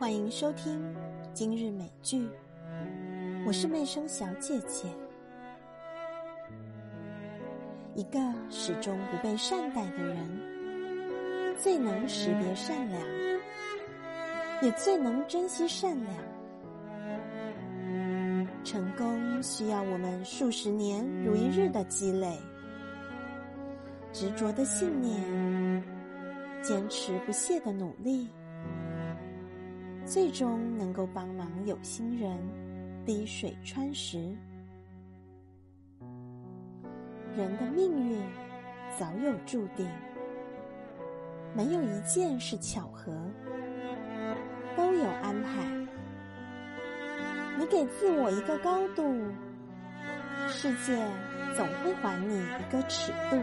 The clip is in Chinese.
欢迎收听今日美剧，我是妹生小姐姐。一个始终不被善待的人，最能识别善良，也最能珍惜善良。成功需要我们数十年如一日的积累，执着的信念，坚持不懈的努力。最终能够帮忙有心人滴水穿石。人的命运早有注定，没有一件是巧合，都有安排。你给自我一个高度，世界总会还你一个尺度。